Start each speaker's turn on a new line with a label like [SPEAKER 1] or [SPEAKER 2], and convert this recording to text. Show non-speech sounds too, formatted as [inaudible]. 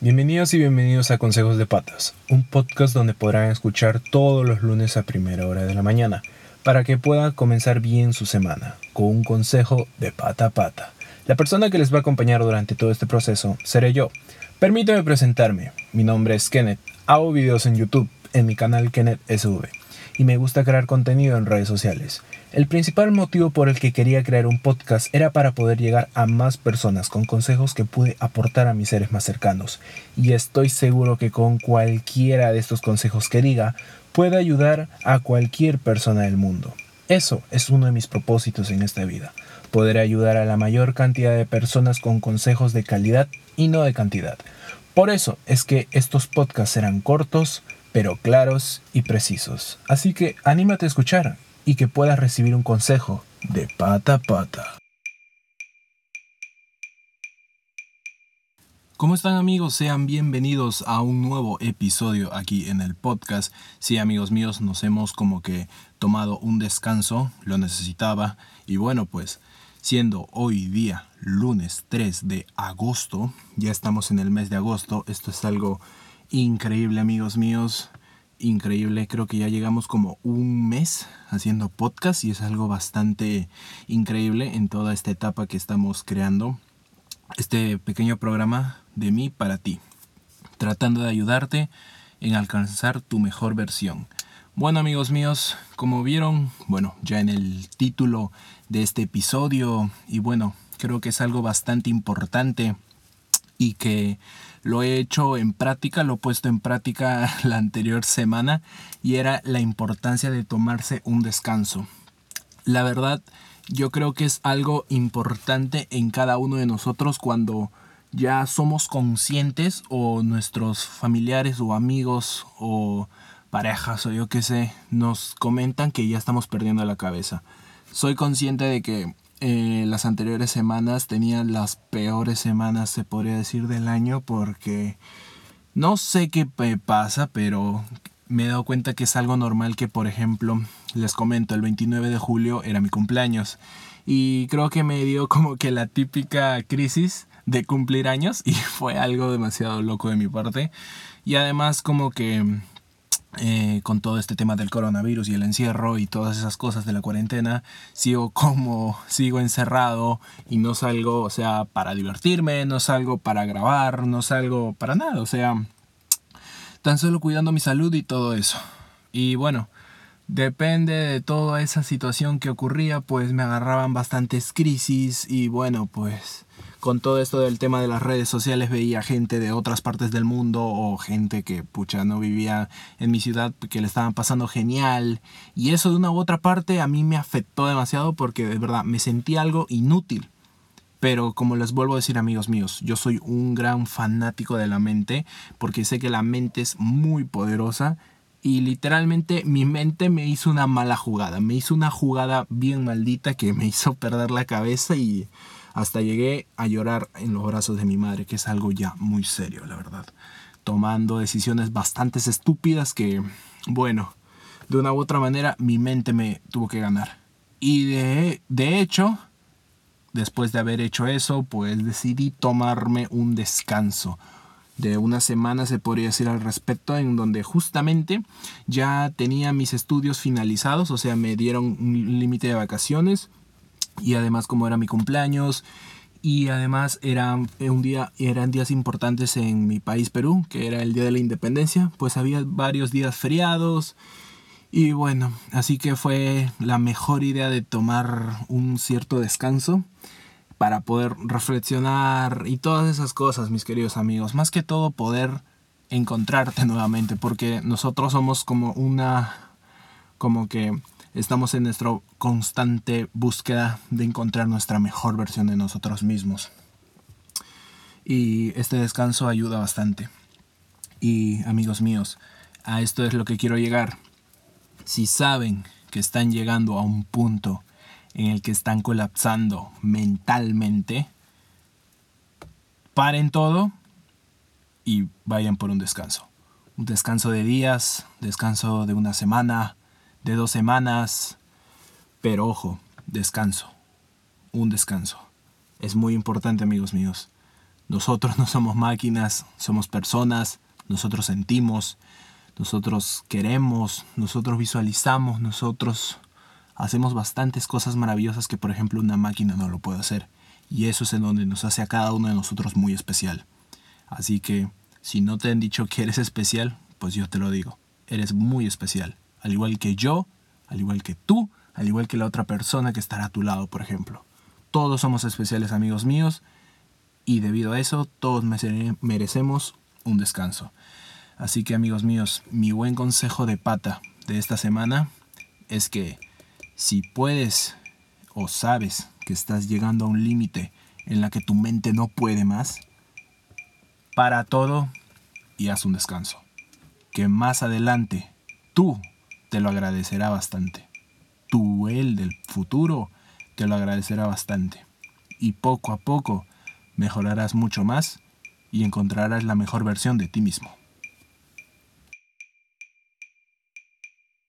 [SPEAKER 1] Bienvenidos y bienvenidos a Consejos de Patas, un podcast donde podrán escuchar todos los lunes a primera hora de la mañana, para que puedan comenzar bien su semana, con un consejo de pata a pata. La persona que les va a acompañar durante todo este proceso seré yo. Permíteme presentarme, mi nombre es Kenneth, hago videos en YouTube, en mi canal Kenneth SV y me gusta crear contenido en redes sociales. El principal motivo por el que quería crear un podcast era para poder llegar a más personas con consejos que pude aportar a mis seres más cercanos. Y estoy seguro que con cualquiera de estos consejos que diga, puede ayudar a cualquier persona del mundo. Eso es uno de mis propósitos en esta vida, poder ayudar a la mayor cantidad de personas con consejos de calidad y no de cantidad. Por eso es que estos podcasts serán cortos, pero claros y precisos. Así que anímate a escuchar y que puedas recibir un consejo de pata a pata. ¿Cómo están amigos? Sean bienvenidos a un nuevo episodio aquí en el podcast. Sí amigos míos, nos hemos como que tomado un descanso, lo necesitaba y bueno pues siendo hoy día lunes 3 de agosto, ya estamos en el mes de agosto, esto es algo increíble amigos míos, increíble, creo que ya llegamos como un mes haciendo podcast y es algo bastante increíble en toda esta etapa que estamos creando, este pequeño programa de mí para ti, tratando de ayudarte en alcanzar tu mejor versión. Bueno amigos míos, como vieron, bueno, ya en el título de este episodio y bueno, creo que es algo bastante importante y que lo he hecho en práctica, lo he puesto en práctica [laughs] la anterior semana y era la importancia de tomarse un descanso. La verdad, yo creo que es algo importante en cada uno de nosotros cuando ya somos conscientes o nuestros familiares o amigos o parejas o yo qué sé nos comentan que ya estamos perdiendo la cabeza. Soy consciente de que eh, las anteriores semanas tenían las peores semanas, se podría decir, del año porque no sé qué pasa, pero me he dado cuenta que es algo normal que, por ejemplo, les comento, el 29 de julio era mi cumpleaños. Y creo que me dio como que la típica crisis de cumplir años [laughs] y fue algo demasiado loco de mi parte. Y además como que eh, con todo este tema del coronavirus y el encierro y todas esas cosas de la cuarentena, sigo [laughs] como, sigo encerrado y no salgo, o sea, para divertirme, no salgo para grabar, no salgo para nada, o sea, tan solo cuidando mi salud y todo eso. Y bueno, depende de toda esa situación que ocurría, pues me agarraban bastantes crisis y bueno, pues con todo esto del tema de las redes sociales veía gente de otras partes del mundo o gente que pucha no vivía en mi ciudad que le estaban pasando genial y eso de una u otra parte a mí me afectó demasiado porque de verdad me sentí algo inútil. Pero como les vuelvo a decir amigos míos, yo soy un gran fanático de la mente porque sé que la mente es muy poderosa y literalmente mi mente me hizo una mala jugada, me hizo una jugada bien maldita que me [laughs] hizo perder la cabeza y hasta llegué a llorar en los brazos de mi madre, que es algo ya muy serio, la verdad. Tomando decisiones bastante estúpidas que, bueno, de una u otra manera mi mente me tuvo que ganar. Y de, de hecho, después de haber hecho eso, pues decidí tomarme un descanso de una semana se podría decir al respecto en donde justamente ya tenía mis estudios finalizados, o sea, me dieron un límite de vacaciones y además como era mi cumpleaños y además era un día, eran días importantes en mi país Perú, que era el Día de la Independencia, pues había varios días feriados y bueno, así que fue la mejor idea de tomar un cierto descanso para poder reflexionar y todas esas cosas, mis queridos amigos, más que todo poder encontrarte nuevamente, porque nosotros somos como una, como que estamos en nuestra constante búsqueda de encontrar nuestra mejor versión de nosotros mismos. Y este descanso ayuda bastante. Y amigos míos, a esto es lo que quiero llegar. Si saben que están llegando a un punto en el que están colapsando mentalmente, paren todo y vayan por un descanso. Un descanso de días, descanso de una semana, de dos semanas. Pero ojo, descanso. Un descanso. Es muy importante, amigos míos. Nosotros no somos máquinas, somos personas, nosotros sentimos, nosotros queremos, nosotros visualizamos, nosotros hacemos bastantes cosas maravillosas que por ejemplo una máquina no lo puede hacer. Y eso es en donde nos hace a cada uno de nosotros muy especial. Así que si no te han dicho que eres especial, pues yo te lo digo. Eres muy especial. Al igual que yo, al igual que tú, al igual que la otra persona que estará a tu lado, por ejemplo. Todos somos especiales amigos míos y debido a eso todos merecemos un descanso. Así que amigos míos, mi buen consejo de pata de esta semana es que si puedes o sabes que estás llegando a un límite en la que tu mente no puede más, para todo y haz un descanso. Que más adelante tú te lo agradecerá bastante. Tu él del futuro te lo agradecerá bastante. Y poco a poco mejorarás mucho más y encontrarás la mejor versión de ti mismo.